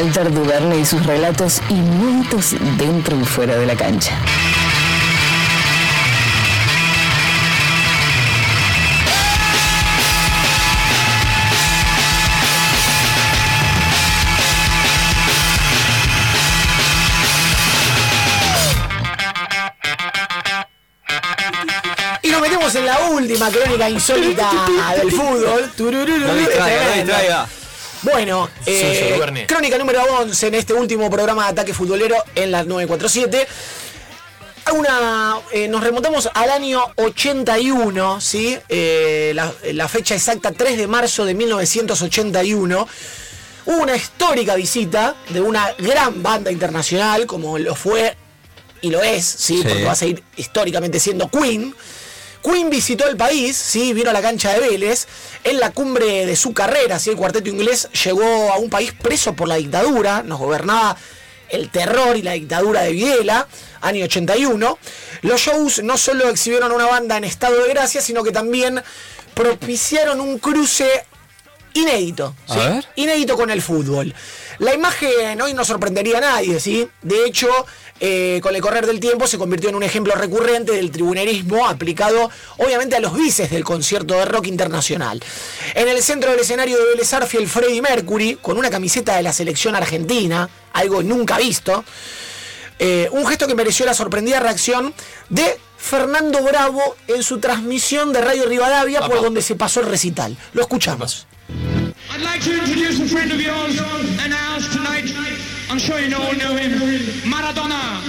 Walter Duderne y sus relatos inéditos dentro y fuera de la cancha. Y nos metemos en la última crónica insólita del fútbol. Turururu, No distraiga, no distraiga. Bueno, eh, crónica número 11 en este último programa de ataque futbolero en la 947. Una, eh, nos remontamos al año 81, ¿sí? Eh, la, la fecha exacta 3 de marzo de 1981. Hubo una histórica visita de una gran banda internacional, como lo fue y lo es, ¿sí? Sí. porque va a seguir históricamente siendo Queen. Queen visitó el país, ¿sí? vino a la cancha de Vélez, en la cumbre de su carrera, ¿sí? el cuarteto inglés llegó a un país preso por la dictadura, nos gobernaba el terror y la dictadura de Videla, año 81. Los shows no solo exhibieron una banda en estado de gracia, sino que también propiciaron un cruce inédito, A ¿sí? ver. inédito con el fútbol. La imagen hoy no sorprendería a nadie, ¿sí? De hecho, eh, con el correr del tiempo se convirtió en un ejemplo recurrente del tribunerismo aplicado obviamente a los vices del concierto de rock internacional. En el centro del escenario de Vélez Arfiel, Freddie Mercury, con una camiseta de la selección argentina, algo nunca visto, eh, un gesto que mereció la sorprendida reacción de Fernando Bravo en su transmisión de Radio Rivadavia por donde se pasó el recital. Lo escuchamos. I'd like to introduce a friend of yours and ours tonight. I'm sure you all know him. Maradona.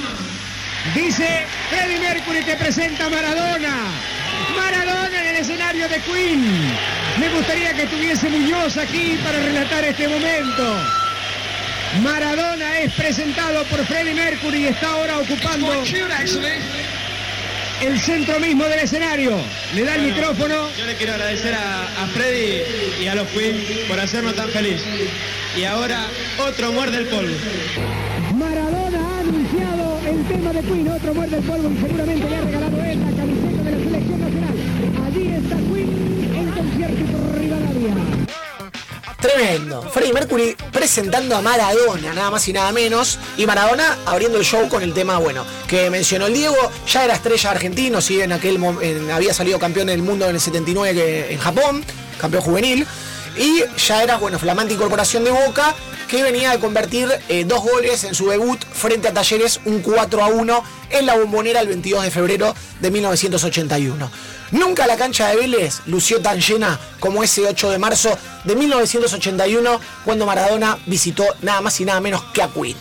Dice Freddie Mercury que presenta a Maradona. Maradona en el escenario de Queen. Me gustaría que estuviese Muñoz aquí para relatar este momento. Maradona es presentado por Freddie Mercury y está ahora ocupando Quite cute, actually. El centro mismo del escenario. Le da el micrófono. Yo le quiero agradecer a, a Freddy y a los Queen por hacernos tan feliz. Y ahora otro muerde el polvo. Maradona ha anunciado el tema de Queen. Otro muerde el polvo y seguramente le ha regalado la camiseta de la selección nacional. Allí está Queen Tremendo. Freddie Mercury presentando a Maradona, nada más y nada menos. Y Maradona abriendo el show con el tema, bueno, que mencionó el Diego. Ya era estrella argentino, sí, en aquel en- había salido campeón del mundo en el 79 que, en Japón, campeón juvenil. Y ya era, bueno, flamante incorporación de Boca, que venía de convertir eh, dos goles en su debut frente a Talleres, un 4 a 1 en la bombonera el 22 de febrero de 1981. Nunca la cancha de Vélez lució tan llena como ese 8 de marzo de 1981, cuando Maradona visitó nada más y nada menos que a Queen.